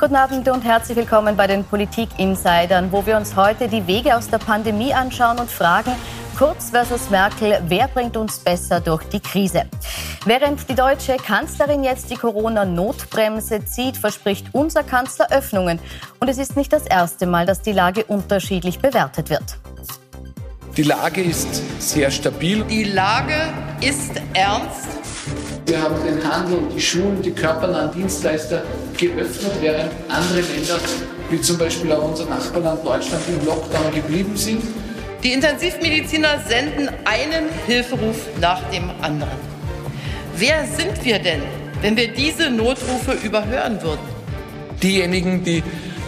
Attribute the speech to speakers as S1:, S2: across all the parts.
S1: Guten Abend und herzlich willkommen bei den Politik-Insidern, wo wir uns heute die Wege aus der Pandemie anschauen und fragen, Kurz versus Merkel, wer bringt uns besser durch die Krise? Während die deutsche Kanzlerin jetzt die Corona-Notbremse zieht, verspricht unser Kanzler Öffnungen. Und es ist nicht das erste Mal, dass die Lage unterschiedlich bewertet wird.
S2: Die Lage ist sehr stabil.
S3: Die Lage ist ernst.
S2: Wir haben den Handel, die Schulen, die körpernahen Dienstleister geöffnet, während andere Länder, wie zum Beispiel auch unser Nachbarland Deutschland, im Lockdown geblieben sind.
S3: Die Intensivmediziner senden einen Hilferuf nach dem anderen. Wer sind wir denn, wenn wir diese Notrufe überhören würden?
S2: Diejenigen, die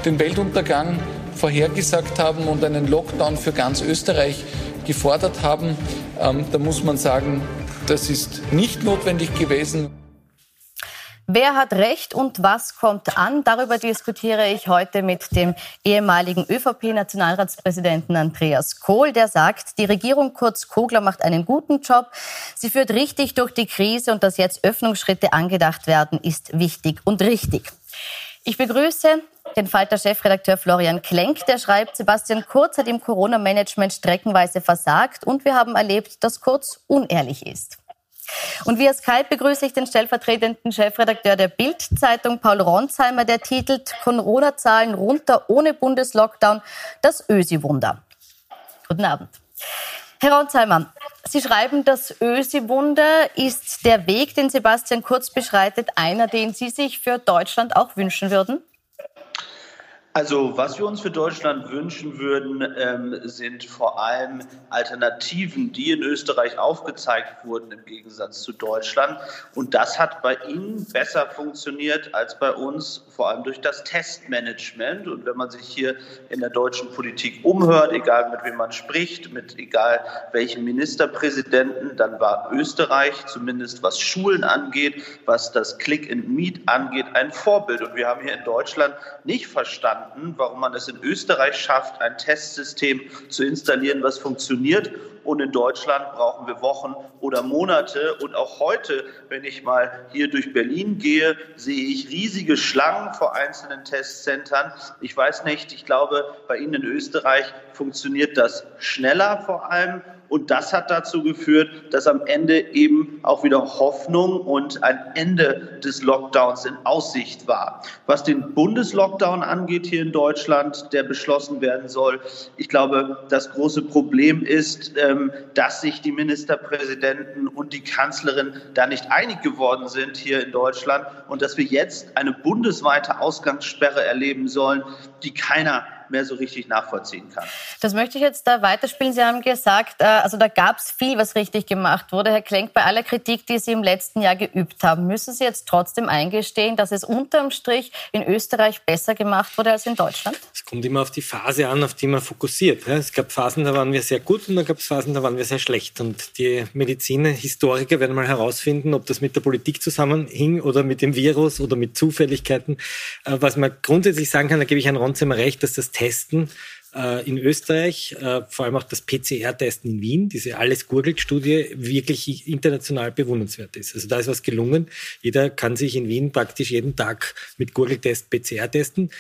S2: den Weltuntergang vorhergesagt haben und einen Lockdown für ganz Österreich gefordert haben, ähm, da muss man sagen, das ist nicht notwendig gewesen.
S1: Wer hat Recht und was kommt an? Darüber diskutiere ich heute mit dem ehemaligen ÖVP-Nationalratspräsidenten Andreas Kohl, der sagt, die Regierung Kurz Kogler macht einen guten Job. Sie führt richtig durch die Krise und dass jetzt Öffnungsschritte angedacht werden, ist wichtig und richtig. Ich begrüße den Falter-Chefredakteur Florian Klenk, der schreibt, Sebastian Kurz hat im Corona-Management streckenweise versagt und wir haben erlebt, dass Kurz unehrlich ist. Und via Skype begrüße ich den stellvertretenden Chefredakteur der Bild-Zeitung, Paul Ronsheimer, der titelt Corona-Zahlen runter ohne Bundeslockdown, das Ösi-Wunder. Guten Abend. Herr Ronsheimer, Sie schreiben, das Ösi-Wunder ist der Weg, den Sebastian Kurz beschreitet, einer, den Sie sich für Deutschland auch wünschen würden?
S4: Also was wir uns für Deutschland wünschen würden, ähm, sind vor allem Alternativen, die in Österreich aufgezeigt wurden im Gegensatz zu Deutschland. Und das hat bei Ihnen besser funktioniert als bei uns, vor allem durch das Testmanagement. Und wenn man sich hier in der deutschen Politik umhört, egal mit wem man spricht, mit egal welchem Ministerpräsidenten, dann war Österreich, zumindest was Schulen angeht, was das Click and Meet angeht, ein Vorbild. Und wir haben hier in Deutschland nicht verstanden, verstanden, warum man es in Österreich schafft, ein Testsystem zu installieren, was funktioniert. Und in Deutschland brauchen wir Wochen oder Monate. Und auch heute, wenn ich mal hier durch Berlin gehe, sehe ich riesige Schlangen vor einzelnen Testzentren. Ich weiß nicht, ich glaube, bei Ihnen in Österreich funktioniert das schneller vor allem. Und das hat dazu geführt, dass am Ende eben auch wieder Hoffnung und ein Ende des Lockdowns in Aussicht war. Was den Bundeslockdown angeht hier in Deutschland, der beschlossen werden soll, ich glaube, das große Problem ist, ähm, dass sich die Ministerpräsidenten und die Kanzlerin da nicht einig geworden sind hier in Deutschland und dass wir jetzt eine bundesweite Ausgangssperre erleben sollen, die keiner mehr so richtig nachvollziehen kann.
S1: Das möchte ich jetzt da weiterspielen. Sie haben gesagt, äh, also da gab es viel, was richtig gemacht wurde. Herr Klenk, bei aller Kritik, die Sie im letzten Jahr geübt haben, müssen Sie jetzt trotzdem eingestehen, dass es unterm Strich in Österreich besser gemacht wurde als in Deutschland?
S5: Es kommt immer auf die Phase an, auf die man fokussiert. Es gab Phasen, da waren wir sehr gut und dann gab es Phasen, da waren wir sehr schlecht. Und die Mediziner, Historiker werden mal herausfinden, ob das mit der Politik zusammenhing oder mit dem Virus oder mit Zufälligkeiten. Äh, was man grundsätzlich sagen kann, da gebe ich Herrn Ronzimmer recht, dass das Testen äh, in Österreich, äh, vor allem auch das PCR-Testen in Wien, diese Alles-Gurgelt-Studie, wirklich international bewundernswert ist. Also da ist was gelungen. Jeder kann sich in Wien praktisch jeden Tag mit Gurgeltest PCR testen.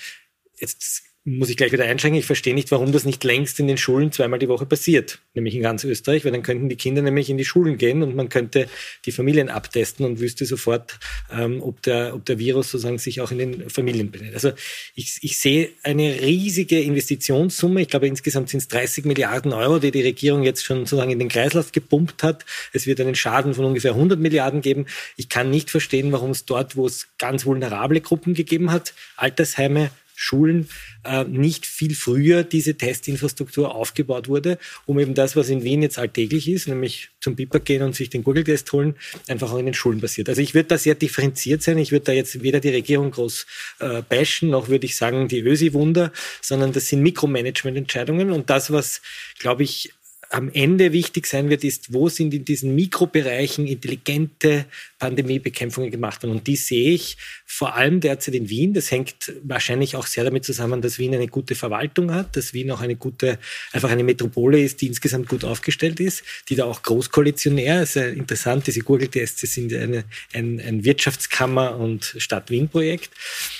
S5: Jetzt muss ich gleich wieder einschränken. Ich verstehe nicht, warum das nicht längst in den Schulen zweimal die Woche passiert, nämlich in ganz Österreich, weil dann könnten die Kinder nämlich in die Schulen gehen und man könnte die Familien abtesten und wüsste sofort, ähm, ob, der, ob der Virus sozusagen sich auch in den Familien benennt. Also ich, ich sehe eine riesige Investitionssumme. Ich glaube, insgesamt sind es 30 Milliarden Euro, die die Regierung jetzt schon sozusagen in den Kreislauf gepumpt hat. Es wird einen Schaden von ungefähr 100 Milliarden geben. Ich kann nicht verstehen, warum es dort, wo es ganz vulnerable Gruppen gegeben hat, Altersheime, Schulen äh, nicht viel früher diese Testinfrastruktur aufgebaut wurde, um eben das, was in Wien jetzt alltäglich ist, nämlich zum Biper gehen und sich den Google-Test holen, einfach auch in den Schulen passiert. Also ich würde da sehr differenziert sein. Ich würde da jetzt weder die Regierung groß äh, bashen, noch würde ich sagen die Ösi-Wunder, sondern das sind Mikromanagement-Entscheidungen und das, was, glaube ich, am Ende wichtig sein wird, ist, wo sind in diesen Mikrobereichen intelligente Pandemiebekämpfungen gemacht worden. Und die sehe ich vor allem derzeit in Wien. Das hängt wahrscheinlich auch sehr damit zusammen, dass Wien eine gute Verwaltung hat, dass Wien auch eine gute, einfach eine Metropole ist, die insgesamt gut aufgestellt ist, die da auch großkoalitionär ist. Äh, interessant, diese Google-Tests sind eine, ein, ein Wirtschaftskammer- und Stadt-Wien-Projekt.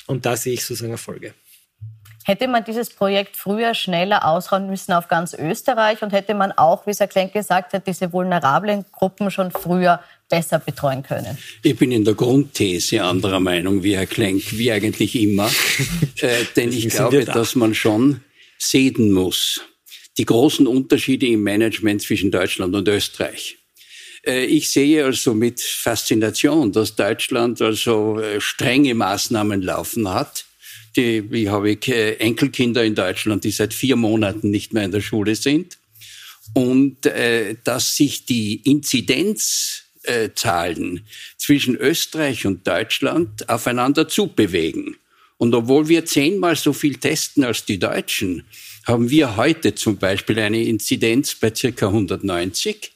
S5: Und da sehe ich sozusagen Erfolge.
S1: Hätte man dieses Projekt früher schneller ausrollen müssen auf ganz Österreich und hätte man auch, wie Herr Klenk gesagt hat, diese vulnerablen Gruppen schon früher besser betreuen können?
S6: Ich bin in der Grundthese anderer Meinung wie Herr Klenk, wie eigentlich immer. äh, denn ich glaube, da. dass man schon sehen muss, die großen Unterschiede im Management zwischen Deutschland und Österreich. Äh, ich sehe also mit Faszination, dass Deutschland also äh, strenge Maßnahmen laufen hat die, ich habe Enkelkinder in Deutschland, die seit vier Monaten nicht mehr in der Schule sind. Und äh, dass sich die Inzidenzzahlen zwischen Österreich und Deutschland aufeinander zubewegen. Und obwohl wir zehnmal so viel testen als die Deutschen, haben wir heute zum Beispiel eine Inzidenz bei circa 190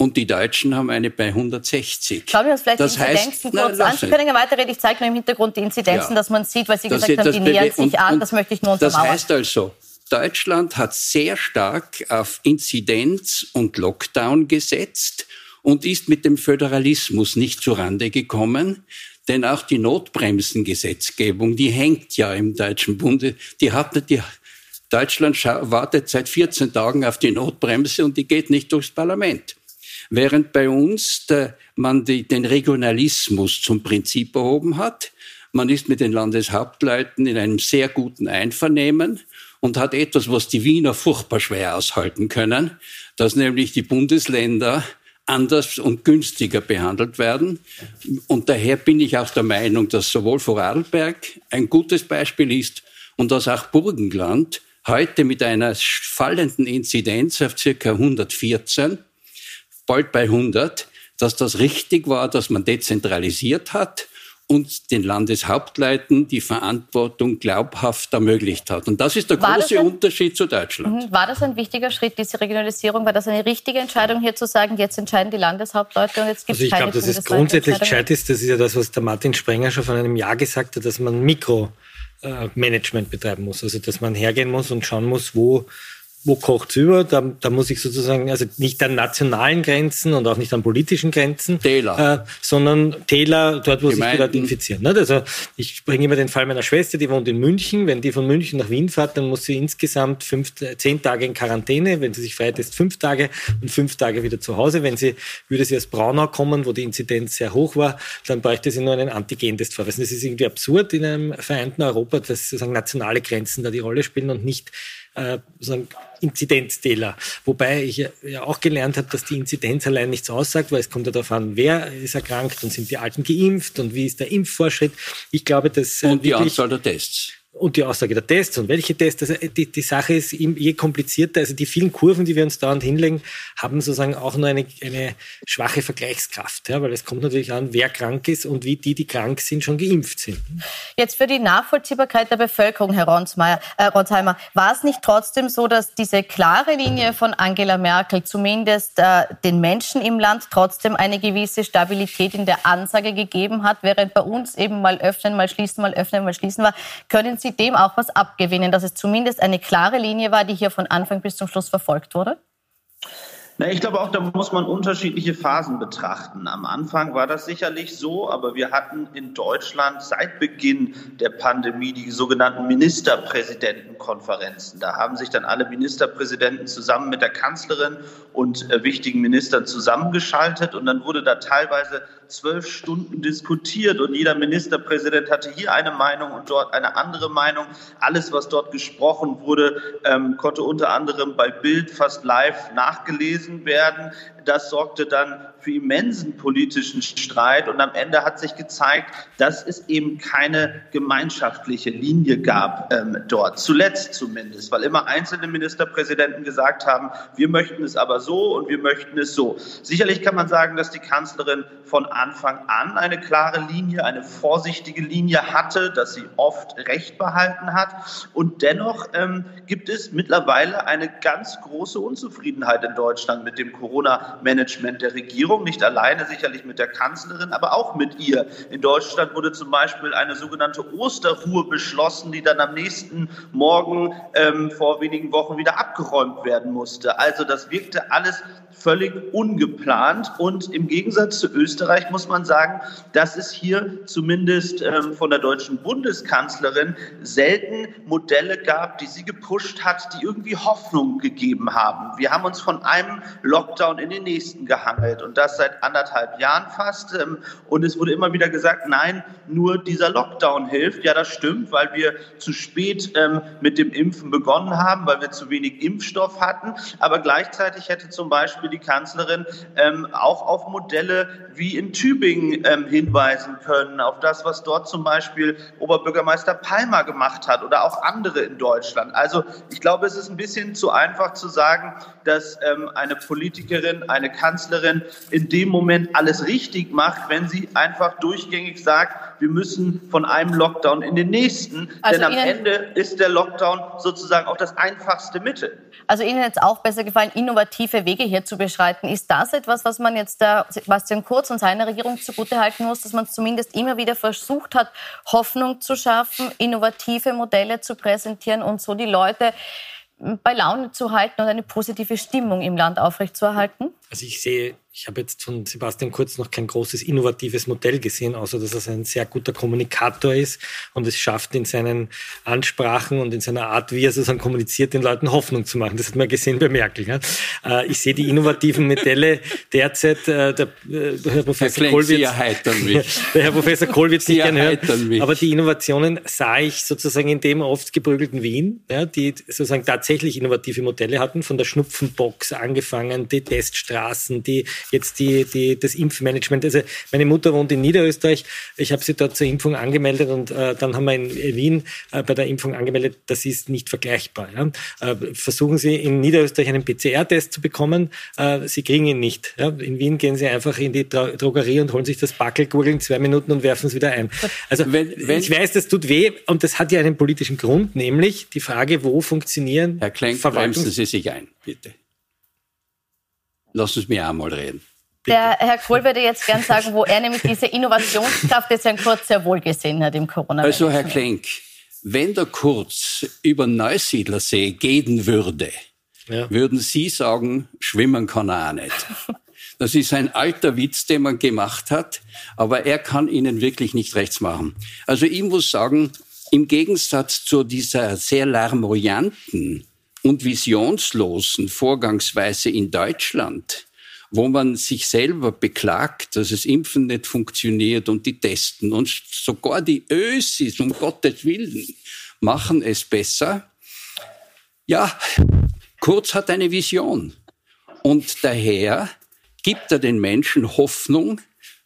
S6: und die Deutschen haben eine bei 160.
S1: Schauen wir uns vielleicht das die Inzidenzen heißt, kurz na, an. Sie können ja weiterreden. Ich zeige nur im Hintergrund die Inzidenzen, ja. dass man sieht, weil Sie das gesagt haben, die nähern sich an. Das möchte ich nur untermauern.
S6: Das heißt also, Deutschland hat sehr stark auf Inzidenz und Lockdown gesetzt und ist mit dem Föderalismus nicht zurande gekommen. Denn auch die Notbremsengesetzgebung, die hängt ja im Deutschen Bunde, die hat die Deutschland wartet seit 14 Tagen auf die Notbremse und die geht nicht durchs Parlament. Während bei uns der, man die, den Regionalismus zum Prinzip erhoben hat. Man ist mit den Landeshauptleuten in einem sehr guten Einvernehmen und hat etwas, was die Wiener furchtbar schwer aushalten können, dass nämlich die Bundesländer anders und günstiger behandelt werden. Und daher bin ich auch der Meinung, dass sowohl Vorarlberg ein gutes Beispiel ist und dass auch Burgenland heute mit einer fallenden Inzidenz auf circa 114 bald bei 100, dass das richtig war, dass man dezentralisiert hat und den Landeshauptleuten die Verantwortung glaubhaft ermöglicht hat. Und das ist der war große ein, Unterschied zu Deutschland.
S1: Mhm. War das ein wichtiger Schritt, diese Regionalisierung? War das eine richtige Entscheidung, hier zu sagen, jetzt entscheiden die Landeshauptleute und jetzt gibt es
S5: Also ich glaube, dass es grundsätzlich gescheit ist, das ist ja das, was der Martin Sprenger schon vor einem Jahr gesagt hat, dass man Mikromanagement betreiben muss. Also dass man hergehen muss und schauen muss, wo wo kocht's über? Da, da muss ich sozusagen, also nicht an nationalen Grenzen und auch nicht an politischen Grenzen,
S6: Täler.
S5: Äh, sondern Täler, dort, wo Gemeinden. sich die Leute infizieren. Ne? Also ich bringe immer den Fall meiner Schwester, die wohnt in München. Wenn die von München nach Wien fährt, dann muss sie insgesamt fünf, zehn Tage in Quarantäne. Wenn sie sich freitest, fünf Tage und fünf Tage wieder zu Hause. Wenn sie, würde sie aus Braunau kommen, wo die Inzidenz sehr hoch war, dann bräuchte sie nur einen Antigentest vorweisen. Das ist irgendwie absurd in einem vereinten Europa, dass sozusagen nationale Grenzen da die Rolle spielen und nicht äh, sozusagen Inzidenzzähler. Wobei ich ja auch gelernt habe, dass die Inzidenz allein nichts aussagt, weil es kommt ja darauf an, wer ist erkrankt und sind die Alten geimpft und wie ist der Impffortschritt. Ich glaube, dass...
S6: Äh, und die Anzahl der Tests
S5: und die Aussage der Tests und welche Tests. Also die, die Sache ist je komplizierter, also die vielen Kurven, die wir uns dauernd hinlegen, haben sozusagen auch nur eine, eine schwache Vergleichskraft, ja, weil es kommt natürlich an, wer krank ist und wie die, die krank sind, schon geimpft sind.
S1: Jetzt für die Nachvollziehbarkeit der Bevölkerung, Herr Ronsheimer, äh, Ronsheimer war es nicht trotzdem so, dass diese klare Linie von Angela Merkel zumindest äh, den Menschen im Land trotzdem eine gewisse Stabilität in der Ansage gegeben hat, während bei uns eben mal öffnen, mal schließen, mal öffnen, mal schließen war? Können Sie dem auch was abgewinnen, dass es zumindest eine klare Linie war, die hier von Anfang bis zum Schluss verfolgt wurde?
S4: Na, ich glaube auch, da muss man unterschiedliche Phasen betrachten. Am Anfang war das sicherlich so, aber wir hatten in Deutschland seit Beginn der Pandemie die sogenannten Ministerpräsidentenkonferenzen. Da haben sich dann alle Ministerpräsidenten zusammen mit der Kanzlerin und äh, wichtigen Ministern zusammengeschaltet und dann wurde da teilweise zwölf Stunden diskutiert und jeder Ministerpräsident hatte hier eine Meinung und dort eine andere Meinung. Alles, was dort gesprochen wurde, ähm, konnte unter anderem bei Bild fast live nachgelesen werden. Das sorgte dann für immensen politischen Streit und am Ende hat sich gezeigt, dass es eben keine gemeinschaftliche Linie gab ähm, dort. Zuletzt zumindest, weil immer einzelne Ministerpräsidenten gesagt haben, wir möchten es aber so und wir möchten es so. Sicherlich kann man sagen, dass die Kanzlerin von Anfang an eine klare Linie, eine vorsichtige Linie hatte, dass sie oft Recht behalten hat. Und dennoch ähm, gibt es mittlerweile eine ganz große Unzufriedenheit in Deutschland mit dem Corona-Management der Regierung. Nicht alleine sicherlich mit der Kanzlerin, aber auch mit ihr. In Deutschland wurde zum Beispiel eine sogenannte Osterruhe beschlossen, die dann am nächsten Morgen ähm, vor wenigen Wochen wieder abgeräumt werden musste. Also das wirkte alles völlig ungeplant. Und im Gegensatz zu Österreich muss man sagen, dass es hier zumindest ähm, von der deutschen Bundeskanzlerin selten Modelle gab, die sie gepusht hat, die irgendwie Hoffnung gegeben haben. Wir haben uns von einem Lockdown in den nächsten gehangelt und das seit anderthalb Jahren fast. Ähm, und es wurde immer wieder gesagt, nein, nur dieser Lockdown hilft. Ja, das stimmt, weil wir zu spät ähm, mit dem Impfen begonnen haben, weil wir zu wenig Impfstoff hatten. Aber gleichzeitig hätte zum Beispiel die Kanzlerin ähm, auch auf Modelle wie in Tübingen ähm, hinweisen können, auf das, was dort zum Beispiel Oberbürgermeister Palmer gemacht hat oder auch andere in Deutschland. Also ich glaube, es ist ein bisschen zu einfach zu sagen, dass ähm, eine Politikerin, eine Kanzlerin in dem Moment alles richtig macht, wenn sie einfach durchgängig sagt, wir müssen von einem Lockdown in den nächsten, also denn am Ihnen, Ende ist der Lockdown sozusagen auch das einfachste Mittel.
S1: Also Ihnen jetzt auch besser gefallen, innovative Wege hier zu beschreiten. Ist das etwas, was man jetzt der Sebastian Kurz und seiner Regierung zugutehalten muss, dass man zumindest immer wieder versucht hat, Hoffnung zu schaffen, innovative Modelle zu präsentieren und so die Leute bei Laune zu halten und eine positive Stimmung im Land aufrechtzuerhalten?
S5: Also ich sehe ich habe jetzt von Sebastian Kurz noch kein großes innovatives Modell gesehen, außer dass er ein sehr guter Kommunikator ist und es schafft in seinen Ansprachen und in seiner Art, wie er sozusagen kommuniziert, den Leuten Hoffnung zu machen. Das hat man gesehen bei Merkel. Ja. Äh, ich sehe die innovativen Modelle derzeit, äh, der äh, Herr Professor Kohl wird, der Herr Professor Kohl wird nicht gerne hören, aber die Innovationen sah ich sozusagen in dem oft geprügelten Wien, ja, die sozusagen tatsächlich innovative Modelle hatten, von der Schnupfenbox angefangen, die Teststraßen, die jetzt die, die, das Impfmanagement. Also meine Mutter wohnt in Niederösterreich. Ich habe sie dort zur Impfung angemeldet und äh, dann haben wir in Wien äh, bei der Impfung angemeldet. Das ist nicht vergleichbar. Ja? Äh, versuchen Sie in Niederösterreich einen PCR-Test zu bekommen. Äh, Sie kriegen ihn nicht. Ja? In Wien gehen Sie einfach in die Dro Drogerie und holen sich das Backelgurgel in zwei Minuten und werfen es wieder ein. Also wenn, wenn, ich weiß, das tut weh und das hat ja einen politischen Grund, nämlich die Frage, wo funktionieren
S6: Herr Klenk, bremsen Sie sich ein, bitte. Lass uns mir auch mal reden.
S1: Der Herr Kohl würde jetzt gern sagen, wo er nämlich diese Innovationskraft jetzt ein Kurz sehr wohl gesehen hat im corona -Management.
S6: Also Herr Klenk, wenn der Kurz über Neusiedlersee gehen würde, ja. würden Sie sagen, schwimmen kann er auch nicht. Das ist ein alter Witz, den man gemacht hat, aber er kann Ihnen wirklich nicht rechts machen. Also ich muss sagen, im Gegensatz zu dieser sehr larmoyanten und visionslosen Vorgangsweise in Deutschland, wo man sich selber beklagt, dass das Impfen nicht funktioniert und die testen und sogar die Ösis, um Gottes Willen, machen es besser. Ja, Kurz hat eine Vision und daher gibt er den Menschen Hoffnung,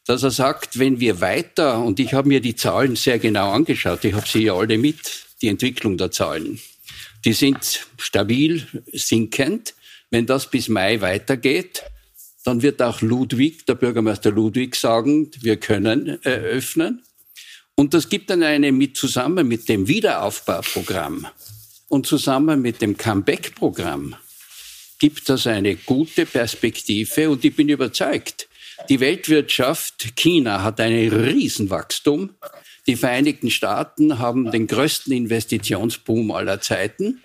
S6: dass er sagt, wenn wir weiter, und ich habe mir die Zahlen sehr genau angeschaut, ich habe sie ja alle mit, die Entwicklung der Zahlen, die sind stabil sinkend. Wenn das bis Mai weitergeht, dann wird auch Ludwig, der Bürgermeister Ludwig, sagen, wir können eröffnen. Und das gibt dann eine mit, zusammen mit dem Wiederaufbauprogramm und zusammen mit dem Comeback-Programm gibt das eine gute Perspektive und ich bin überzeugt, die Weltwirtschaft, China hat ein Riesenwachstum, die Vereinigten Staaten haben den größten Investitionsboom aller Zeiten.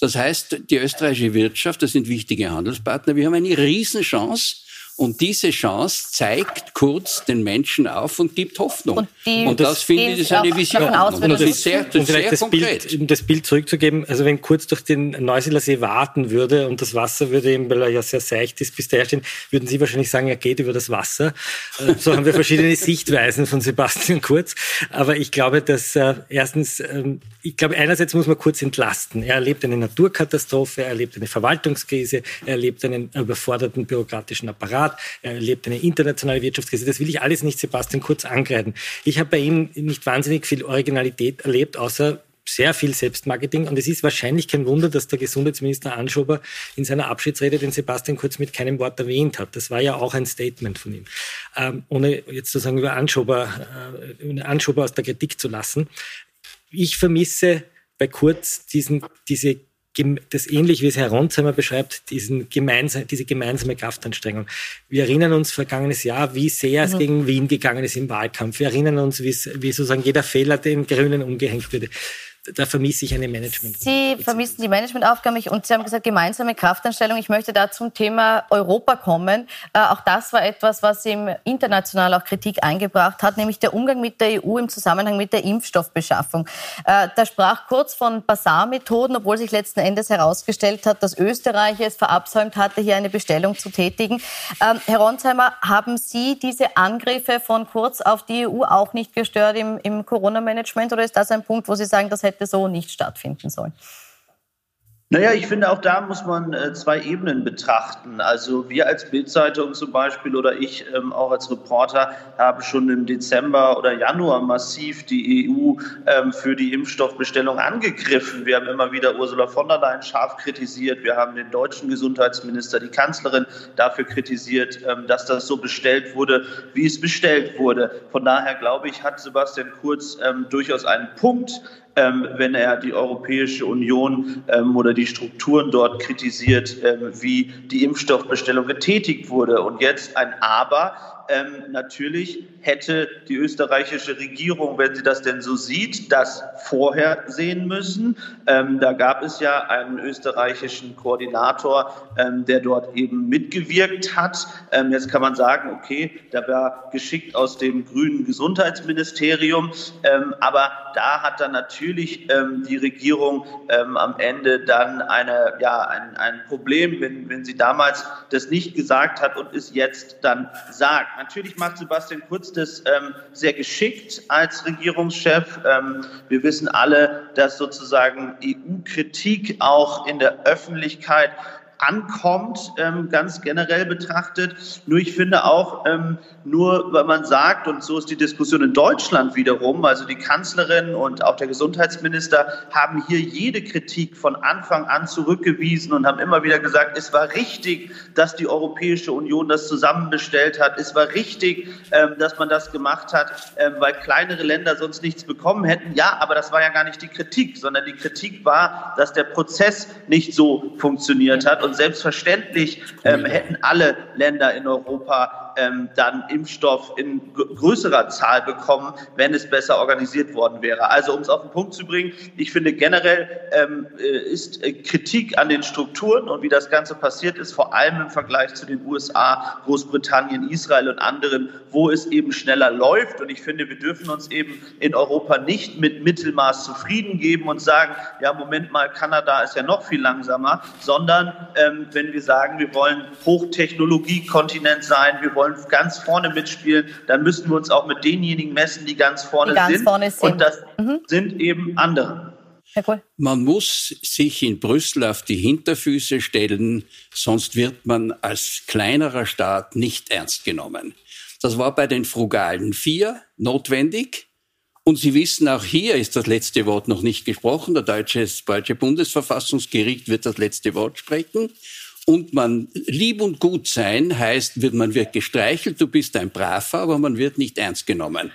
S6: Das heißt, die österreichische Wirtschaft, das sind wichtige Handelspartner, wir haben eine Riesenchance Und diese Chance zeigt Kurz den Menschen auf und gibt Hoffnung. Und, die, und das, das finde ich ist eine Vision.
S5: Aus, und das ist sehr, das sehr das konkret. Bild, um das Bild zurückzugeben, also wenn Kurz durch den Neusiedler See warten würde und das Wasser würde eben, weil er ja sehr seicht ist, bis daher stehen, würden Sie wahrscheinlich sagen, er geht über das Wasser. Äh, so haben wir verschiedene Sichtweisen von Sebastian Kurz. Aber ich glaube, dass äh, erstens, ähm, ich glaube, einerseits muss man Kurz entlasten. Er erlebt eine Naturkatastrophe, er erlebt eine Verwaltungskrise, er erlebt einen überforderten bürokratischen Apparat, er erlebt eine internationale Wirtschaftskrise. Das will ich alles nicht Sebastian Kurz angreifen. Ich habe bei ihm nicht wahnsinnig viel Originalität erlebt, außer sehr viel Selbstmarketing. Und es ist wahrscheinlich kein Wunder, dass der Gesundheitsminister Anschober in seiner Abschiedsrede den Sebastian Kurz mit keinem Wort erwähnt hat. Das war ja auch ein Statement von ihm. Ähm, ohne jetzt sozusagen über Anschober, äh, Anschober aus der Kritik zu lassen. Ich vermisse bei Kurz diesen, diese das ähnlich wie es Herr Ronsheimer beschreibt, diesen gemeinsam, diese gemeinsame Kraftanstrengung. Wir erinnern uns vergangenes Jahr, wie sehr es mhm. gegen Wien gegangen ist im Wahlkampf. Wir erinnern uns, wie sozusagen jeder Fehler den Grünen umgehängt wurde da vermisse ich eine Management.
S1: Sie vermissen die Managementaufgabe und Sie haben gesagt, gemeinsame Kraftanstellung. Ich möchte da zum Thema Europa kommen. Äh, auch das war etwas, was ihm international auch Kritik eingebracht hat, nämlich der Umgang mit der EU im Zusammenhang mit der Impfstoffbeschaffung. Äh, da sprach kurz von Basarmethoden, obwohl sich letzten Endes herausgestellt hat, dass Österreich es verabsäumt hatte, hier eine Bestellung zu tätigen. Ähm, Herr Ronsheimer, haben Sie diese Angriffe von Kurz auf die EU auch nicht gestört im, im Corona-Management oder ist das ein Punkt, wo Sie sagen, das hätte hätte so nicht stattfinden sollen.
S4: Naja, ich finde, auch da muss man äh, zwei Ebenen betrachten. Also wir als Bildzeitung zum Beispiel oder ich ähm, auch als Reporter haben schon im Dezember oder Januar massiv die EU ähm, für die Impfstoffbestellung angegriffen. Wir haben immer wieder Ursula von der Leyen scharf kritisiert. Wir haben den deutschen Gesundheitsminister, die Kanzlerin dafür kritisiert, ähm, dass das so bestellt wurde, wie es bestellt wurde. Von daher glaube ich, hat Sebastian Kurz ähm, durchaus einen Punkt wenn er die Europäische Union ähm, oder die Strukturen dort kritisiert, ähm, wie die Impfstoffbestellung getätigt wurde. Und jetzt ein Aber ähm, natürlich hätte die österreichische Regierung, wenn sie das denn so sieht, das vorher sehen müssen. Ähm, da gab es ja einen österreichischen Koordinator, ähm, der dort eben mitgewirkt hat. Ähm, jetzt kann man sagen, okay, da war geschickt aus dem grünen Gesundheitsministerium, ähm, aber da hat dann natürlich ähm, die Regierung am Ende dann eine, ja, ein, ein Problem, wenn, wenn sie damals das nicht gesagt hat und es jetzt dann sagt. Natürlich macht Sebastian Kurz das ähm, sehr geschickt als Regierungschef. Ähm, wir wissen alle, dass sozusagen EU-Kritik auch in der Öffentlichkeit ankommt, ähm, ganz generell betrachtet. Nur ich finde auch, ähm, nur weil man sagt, und so ist die Diskussion in Deutschland wiederum, also die Kanzlerin und auch der Gesundheitsminister haben hier jede Kritik von Anfang an zurückgewiesen und haben immer wieder gesagt, es war richtig, dass die Europäische Union das zusammenbestellt hat. Es war richtig, ähm, dass man das gemacht hat, ähm, weil kleinere Länder sonst nichts bekommen hätten. Ja, aber das war ja gar nicht die Kritik, sondern die Kritik war, dass der Prozess nicht so funktioniert hat. Und selbstverständlich ähm, hätten alle Länder in Europa ähm, dann Impfstoff in größerer Zahl bekommen, wenn es besser organisiert worden wäre. Also um es auf den Punkt zu bringen, ich finde generell ähm, äh, ist äh, Kritik an den Strukturen und wie das Ganze passiert ist, vor allem im Vergleich zu den USA, Großbritannien, Israel und anderen, wo es eben schneller läuft. Und ich finde, wir dürfen uns eben in Europa nicht mit Mittelmaß zufrieden geben und sagen, ja, Moment mal, Kanada ist ja noch viel langsamer, sondern ähm, wenn wir sagen, wir wollen Hochtechnologie-Kontinent sein, wir wollen wollen ganz vorne mitspielen, dann müssen wir uns auch mit denjenigen messen, die ganz vorne, die ganz sind. Vorne sind. Und das mhm. sind eben andere.
S6: Man muss sich in Brüssel auf die Hinterfüße stellen, sonst wird man als kleinerer Staat nicht ernst genommen. Das war bei den frugalen vier notwendig. Und Sie wissen, auch hier ist das letzte Wort noch nicht gesprochen. Der deutsche, das deutsche Bundesverfassungsgericht wird das letzte Wort sprechen und man lieb und gut sein heißt, man wird gestreichelt, du bist ein Braver, aber man wird nicht ernst genommen.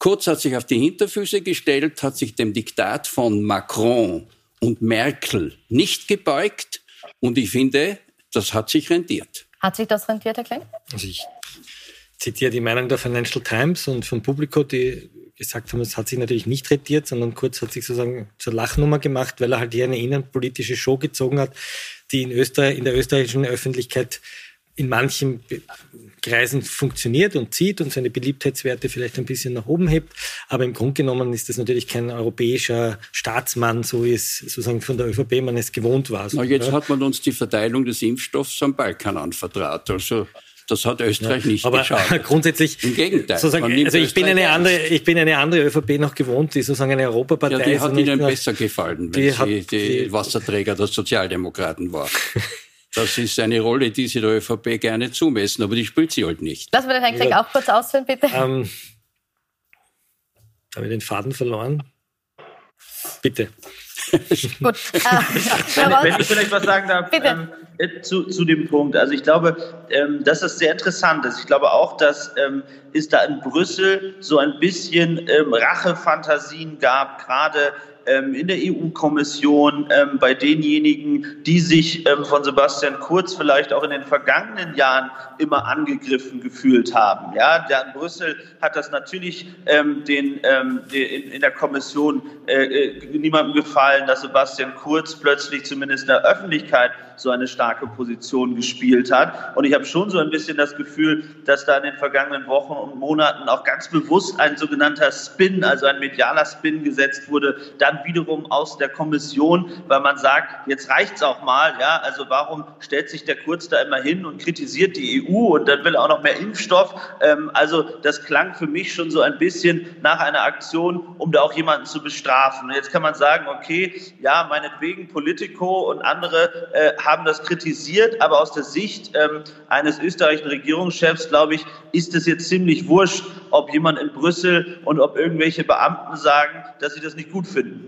S6: Kurz hat sich auf die Hinterfüße gestellt, hat sich dem Diktat von Macron und Merkel nicht gebeugt und ich finde, das hat sich rentiert.
S1: Hat sich das rentiert, Herr Klein?
S5: Also ich zitiere die Meinung der Financial Times und von Publico, die gesagt haben, es hat sich natürlich nicht rentiert, sondern Kurz hat sich sozusagen zur Lachnummer gemacht, weil er halt hier eine innenpolitische Show gezogen hat, die in, Österreich, in der österreichischen Öffentlichkeit in manchen Kreisen funktioniert und zieht und seine Beliebtheitswerte vielleicht ein bisschen nach oben hebt. Aber im Grunde genommen ist das natürlich kein europäischer Staatsmann, so wie es sozusagen von der ÖVP man es gewohnt war.
S6: Na, jetzt hat man uns die Verteilung des Impfstoffs am Balkan anvertraut. Also das hat Österreich ja, nicht
S5: aber
S6: geschadet.
S5: grundsätzlich,
S6: Im Gegenteil.
S5: also ich bin eine andere, ich bin eine andere ÖVP noch gewohnt, die sozusagen eine Europapartei
S6: ist. Ja, die hat Ihnen
S5: noch,
S6: besser gefallen, wenn die sie hat, die, die Wasserträger der Sozialdemokraten war. Das ist eine Rolle, die sie der ÖVP gerne zumessen, aber die spielt sie halt nicht.
S1: Lassen wir den Herrn Krieg ja. auch kurz ausführen, bitte. Ähm,
S5: habe ich den Faden verloren? Bitte.
S4: Gut. wenn, wenn, ich vielleicht was sagen darf ähm, äh, zu, zu dem Punkt. Also ich glaube, ähm, dass das sehr interessant ist. Ich glaube auch, dass ähm, es da in Brüssel so ein bisschen ähm, Rachefantasien gab, gerade ähm, in der EU-Kommission, ähm, bei denjenigen, die sich ähm, von Sebastian Kurz vielleicht auch in den vergangenen Jahren immer angegriffen gefühlt haben. Ja, der in Brüssel hat das natürlich den, den in, in, der Kommission äh, äh, niemandem gefallen, dass Sebastian Kurz plötzlich zumindest in der Öffentlichkeit so eine starke Position gespielt hat. Und ich habe schon so ein bisschen das Gefühl, dass da in den vergangenen Wochen und Monaten auch ganz bewusst ein sogenannter Spin, also ein medialer Spin gesetzt wurde, dann wiederum aus der Kommission, weil man sagt, jetzt reicht's auch mal, ja, also warum stellt sich der Kurz da immer hin und kritisiert die EU und dann will er auch noch mehr Impfstoff. Ähm, also das klang für mich schon so ein bisschen nach einer Aktion, um da auch jemanden zu bestrafen. Jetzt kann man sagen, okay, ja, meinetwegen Politico und andere äh, haben das kritisiert, aber aus der Sicht ähm, eines österreichischen Regierungschefs, glaube ich, ist es jetzt ziemlich wurscht, ob jemand in Brüssel und ob irgendwelche Beamten sagen, dass sie das nicht gut finden.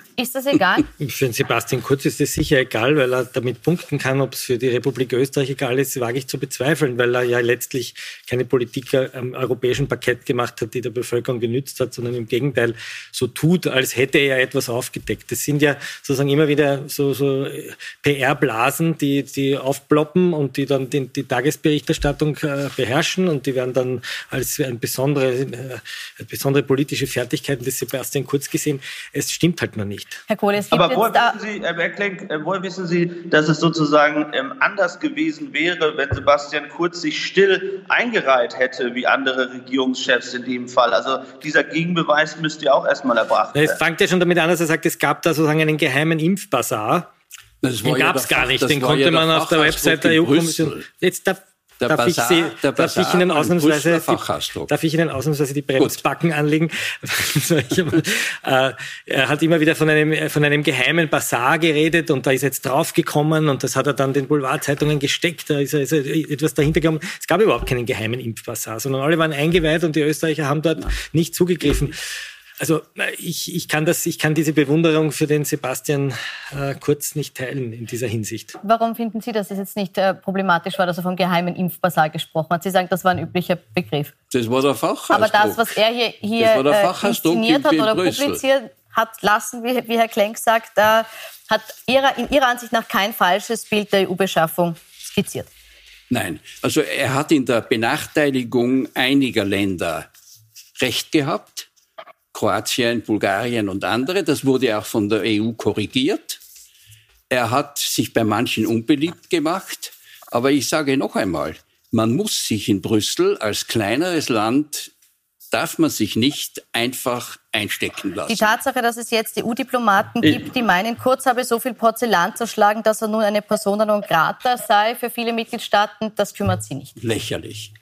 S1: Ist das egal?
S5: Für den Sebastian Kurz ist das sicher egal, weil er damit punkten kann. Ob es für die Republik Österreich egal ist, wage ich zu bezweifeln, weil er ja letztlich keine Politik am europäischen Parkett gemacht hat, die der Bevölkerung genützt hat, sondern im Gegenteil so tut, als hätte er etwas aufgedeckt. Das sind ja sozusagen immer wieder so, so PR-Blasen, die, die aufploppen und die dann die, die Tagesberichterstattung äh, beherrschen und die werden dann als eine besondere, äh, besondere politische Fertigkeiten des Sebastian Kurz gesehen. Es stimmt halt noch nicht.
S4: Herr Kohl, es gibt Aber woher wissen, Sie, Herr Berglenk, äh, woher wissen Sie, dass es sozusagen ähm, anders gewesen wäre, wenn Sebastian Kurz sich still eingereiht hätte, wie andere Regierungschefs in dem Fall? Also dieser Gegenbeweis müsste ja auch erstmal erbracht werden.
S5: Es fängt ja schon damit an, dass er sagt, es gab da sozusagen einen geheimen Impfbasar. Den ja gab es gar nicht. Den konnte ja man auf der Website der EU-Kommission. Jetzt darf der darf, Basar, ich Sie, darf ich Ihnen ausnahmsweise die, darf ich Ihnen ausnahmsweise die Bremsbacken Gut. anlegen? äh, er hat immer wieder von einem, von einem geheimen Basar geredet und da ist jetzt draufgekommen und das hat er dann den Boulevardzeitungen gesteckt. Da ist, ist etwas dahinter gekommen. Es gab überhaupt keinen geheimen Impfbasar, sondern alle waren eingeweiht und die Österreicher haben dort nicht zugegriffen. Also ich, ich, kann das, ich kann diese Bewunderung für den Sebastian äh, Kurz nicht teilen in dieser Hinsicht.
S1: Warum finden Sie, dass es jetzt nicht äh, problematisch war, dass er vom geheimen Impfbasar gesprochen hat? Sie sagen, das war ein üblicher Begriff.
S6: Das war der Fachausdruck.
S1: Aber das, was er hier, hier äh, inszeniert hat oder publiziert hat lassen, wie, wie Herr Klenk sagt, äh, hat ihrer, in Ihrer Ansicht nach kein falsches Bild der EU-Beschaffung skizziert.
S6: Nein, also er hat in der Benachteiligung einiger Länder recht gehabt. Kroatien, Bulgarien und andere. Das wurde auch von der EU korrigiert. Er hat sich bei manchen unbeliebt gemacht. Aber ich sage noch einmal, man muss sich in Brüssel als kleineres Land darf man sich nicht einfach einstecken lassen.
S1: Die Tatsache, dass es jetzt EU-Diplomaten gibt, die meinen, Kurz habe so viel Porzellan zerschlagen, dass er nun eine Persona non grata sei für viele Mitgliedstaaten, das kümmert Sie nicht.
S6: Lächerlich.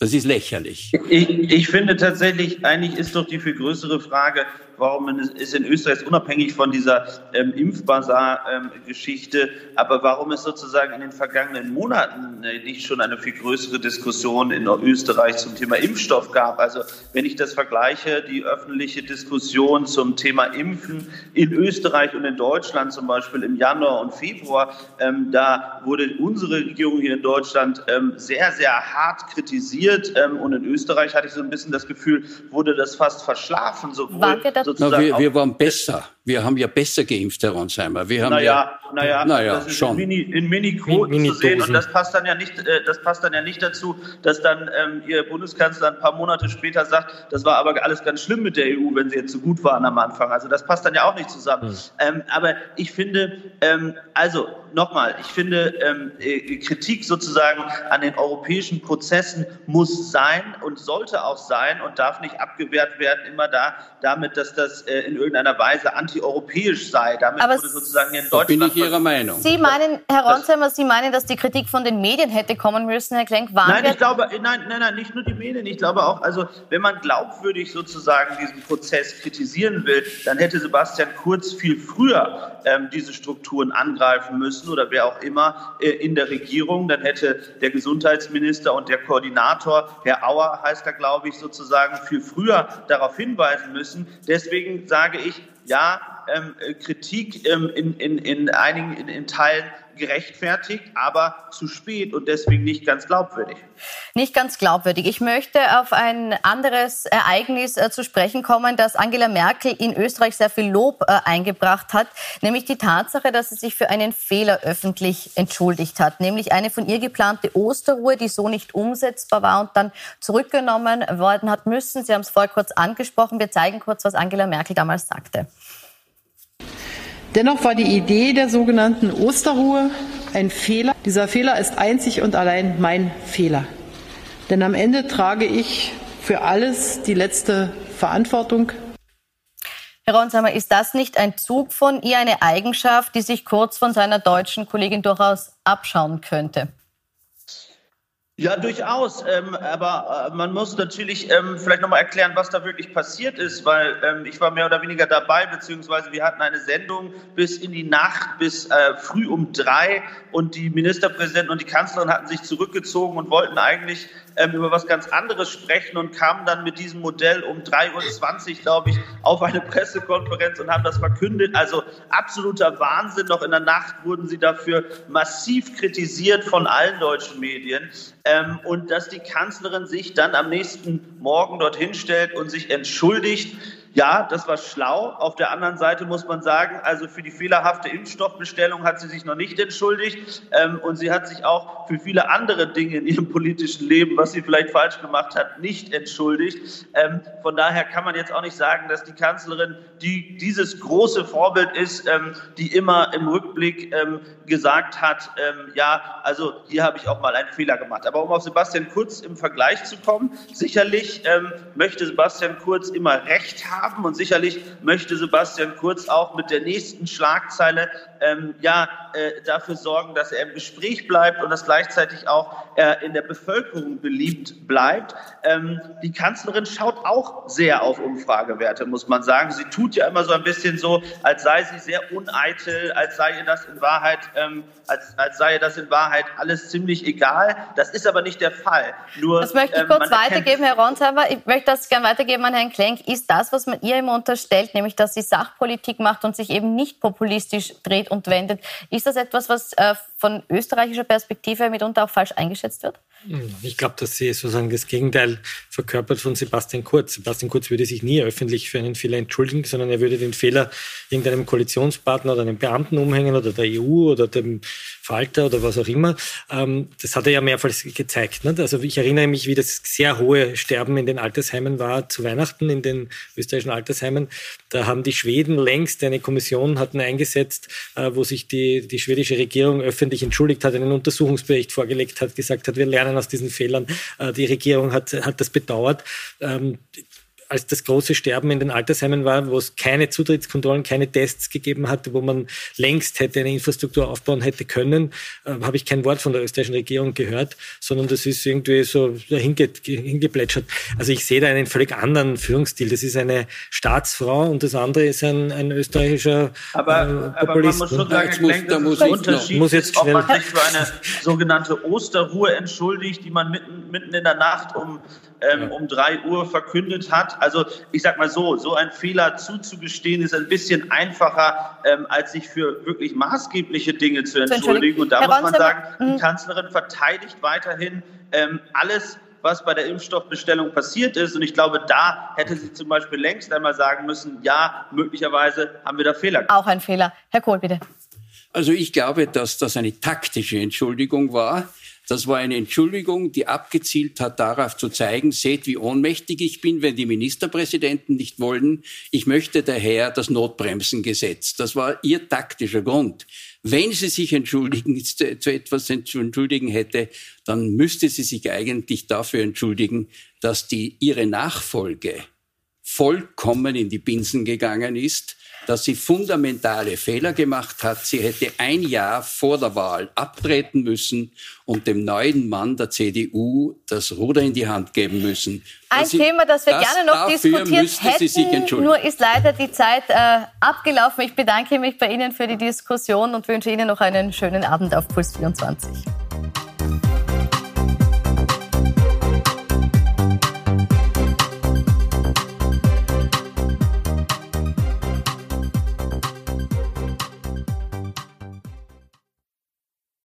S6: Das ist lächerlich.
S4: Ich, ich, finde tatsächlich, eigentlich ist doch die viel größere Frage, warum es in Österreich unabhängig von dieser ähm, Impfbasar-Geschichte, ähm, aber warum es sozusagen in den vergangenen Monaten äh, nicht schon eine viel größere Diskussion in Österreich zum Thema Impfstoff gab. Also wenn ich das vergleiche, die öffentliche Diskussion zum Thema Impfen in Österreich und in Deutschland zum Beispiel im Januar und Februar, ähm, da wurde unsere Regierung hier in Deutschland ähm, sehr, sehr hart kritisiert ähm, und in Österreich hatte ich so ein bisschen das Gefühl, wurde das fast verschlafen.
S1: So War
S6: sozusagen. Na, wir, wir waren besser. Wir haben ja besser geimpft, Herr Ronsheimer. Wir haben
S4: naja, ja, naja,
S6: naja
S4: das ist
S6: schon.
S4: in, Mini, in Mini-Quoten Mini zu sehen. Und das passt dann ja nicht, äh, das passt dann ja nicht dazu, dass dann ähm, Ihr Bundeskanzler ein paar Monate später sagt, das war aber alles ganz schlimm mit der EU, wenn sie jetzt so gut waren am Anfang. Also das passt dann ja auch nicht zusammen. Hm. Ähm, aber ich finde, ähm, also nochmal, ich finde, ähm, äh, Kritik sozusagen an den europäischen Prozessen muss sein und sollte auch sein und darf nicht abgewehrt werden, immer da, damit, dass das äh, in irgendeiner Weise antieuropäisch sei. Damit
S1: Aber
S4: wurde sozusagen
S6: in Deutschland. Bin ich Ihrer Meinung.
S1: Sie meinen, Herr Ronsheimer, Sie meinen, dass die Kritik von den Medien hätte kommen müssen, Herr Klenk?
S4: Waren nein, ich glaube, nein, nein, nein, nicht nur die Medien. Ich glaube auch, also wenn man glaubwürdig sozusagen diesen Prozess kritisieren will, dann hätte Sebastian Kurz viel früher ähm, diese Strukturen angreifen müssen oder wer auch immer äh, in der Regierung. Dann hätte der Gesundheitsminister und der Koordinator, Herr Auer heißt er, glaube ich, sozusagen viel früher darauf hinweisen müssen. Deswegen sage ich, ja, ähm, Kritik ähm, in, in, in einigen in, in Teilen gerechtfertigt, aber zu spät und deswegen nicht ganz glaubwürdig.
S1: Nicht ganz glaubwürdig. Ich möchte auf ein anderes Ereignis äh, zu sprechen kommen, das Angela Merkel in Österreich sehr viel Lob äh, eingebracht hat, nämlich die Tatsache, dass sie sich für einen Fehler öffentlich entschuldigt hat, nämlich eine von ihr geplante Osterruhe, die so nicht umsetzbar war und dann zurückgenommen worden hat müssen. Sie haben es vorher kurz angesprochen. Wir zeigen kurz, was Angela Merkel damals sagte.
S7: Dennoch war die Idee der sogenannten Osterruhe ein Fehler. Dieser Fehler ist einzig und allein mein Fehler. Denn am Ende trage ich für alles die letzte Verantwortung.
S1: Herr Ronsheimer, ist das nicht ein Zug von ihr, eine Eigenschaft, die sich kurz von seiner deutschen Kollegin durchaus abschauen könnte?
S4: Ja, durchaus. Ähm, aber äh, man muss natürlich ähm, vielleicht nochmal erklären, was da wirklich passiert ist, weil ähm, ich war mehr oder weniger dabei, beziehungsweise wir hatten eine Sendung bis in die Nacht, bis äh, früh um drei und die Ministerpräsidenten und die Kanzlerin hatten sich zurückgezogen und wollten eigentlich ähm, über was ganz anderes sprechen und kamen dann mit diesem Modell um 3.20 Uhr, glaube ich, auf eine Pressekonferenz und haben das verkündet. Also absoluter Wahnsinn. Noch in der Nacht wurden sie dafür massiv kritisiert von allen deutschen Medien. Ähm, und dass die Kanzlerin sich dann am nächsten Morgen dorthin stellt und sich entschuldigt, ja, das war schlau. Auf der anderen Seite muss man sagen, also für die fehlerhafte Impfstoffbestellung hat sie sich noch nicht entschuldigt. Ähm, und sie hat sich auch für viele andere Dinge in ihrem politischen Leben, was sie vielleicht falsch gemacht hat, nicht entschuldigt. Ähm, von daher kann man jetzt auch nicht sagen, dass die Kanzlerin die dieses große Vorbild ist, ähm, die immer im Rückblick ähm, gesagt hat, ähm, ja, also hier habe ich auch mal einen Fehler gemacht. Aber um auf Sebastian Kurz im Vergleich zu kommen, sicherlich ähm, möchte Sebastian Kurz immer Recht haben haben. Und sicherlich möchte Sebastian Kurz auch mit der nächsten Schlagzeile ähm, ja, äh, dafür sorgen, dass er im Gespräch bleibt und dass gleichzeitig auch er in der Bevölkerung beliebt bleibt. Ähm, die Kanzlerin schaut auch sehr auf Umfragewerte, muss man sagen. Sie tut ja immer so ein bisschen so, als sei sie sehr uneitel, als sei ihr das in Wahrheit, ähm, als, als sei ihr das in Wahrheit alles ziemlich egal. Das ist aber nicht der Fall.
S1: Nur, das möchte ich ähm, kurz weitergeben, Herr Ronsheimer. Ich möchte das gerne weitergeben an Herrn Klenk. Ist das, was man ihr immer unterstellt, nämlich dass sie Sachpolitik macht und sich eben nicht populistisch dreht und wendet. Ist das etwas, was äh, von österreichischer Perspektive mitunter auch falsch eingeschätzt wird?
S5: Ich glaube, dass sie sozusagen das Gegenteil verkörpert von Sebastian Kurz. Sebastian Kurz würde sich nie öffentlich für einen Fehler entschuldigen, sondern er würde den Fehler irgendeinem Koalitionspartner oder einem Beamten umhängen oder der EU oder dem Falter oder was auch immer. Ähm, das hat er ja mehrfach gezeigt. Also ich erinnere mich, wie das sehr hohe Sterben in den Altersheimen war zu Weihnachten in den österreichischen Altersheimen. Da haben die Schweden längst eine Kommission hatten eingesetzt, äh, wo sich die, die schwedische Regierung öffentlich entschuldigt hat, einen Untersuchungsbericht vorgelegt hat, gesagt hat, wir lernen aus diesen Fehlern. Äh, die Regierung hat, hat das bedauert. Als das große Sterben in den Altersheimen war, wo es keine Zutrittskontrollen, keine Tests gegeben hatte, wo man längst hätte eine Infrastruktur aufbauen hätte können, äh, habe ich kein Wort von der österreichischen Regierung gehört, sondern das ist irgendwie so hinge, hingeplätschert. Also ich sehe da einen völlig anderen Führungsstil. Das ist eine Staatsfrau und das andere ist ein, ein österreichischer
S4: aber, äh, aber man muss schon sagen, denke, da muss, Unterschied muss jetzt ist, ob man sich für eine sogenannte Osterruhe entschuldigt, die man mitten, mitten in der Nacht um ähm, um drei Uhr verkündet hat. Also ich sag mal so, so ein Fehler zuzugestehen ist ein bisschen einfacher, ähm, als sich für wirklich maßgebliche Dinge zu entschuldigen. Und da Herr muss man sagen, die mhm. Kanzlerin verteidigt weiterhin ähm, alles, was bei der Impfstoffbestellung passiert ist. Und ich glaube, da hätte sie zum Beispiel längst einmal sagen müssen, ja, möglicherweise haben wir da Fehler.
S1: Auch ein Fehler. Herr Kohl, bitte.
S6: Also ich glaube, dass das eine taktische Entschuldigung war. Das war eine Entschuldigung, die abgezielt hat, darauf zu zeigen, seht, wie ohnmächtig ich bin, wenn die Ministerpräsidenten nicht wollen. Ich möchte daher das Notbremsengesetz. Das war ihr taktischer Grund. Wenn sie sich entschuldigen, zu etwas entschuldigen hätte, dann müsste sie sich eigentlich dafür entschuldigen, dass die ihre Nachfolge vollkommen in die Binsen gegangen ist dass sie fundamentale Fehler gemacht hat. Sie hätte ein Jahr vor der Wahl abtreten müssen und dem neuen Mann der CDU das Ruder in die Hand geben müssen.
S1: Ein das Thema, das wir das gerne noch diskutiert hätten, nur ist leider die Zeit äh, abgelaufen. Ich bedanke mich bei Ihnen für die Diskussion und wünsche Ihnen noch einen schönen Abend auf Puls 24.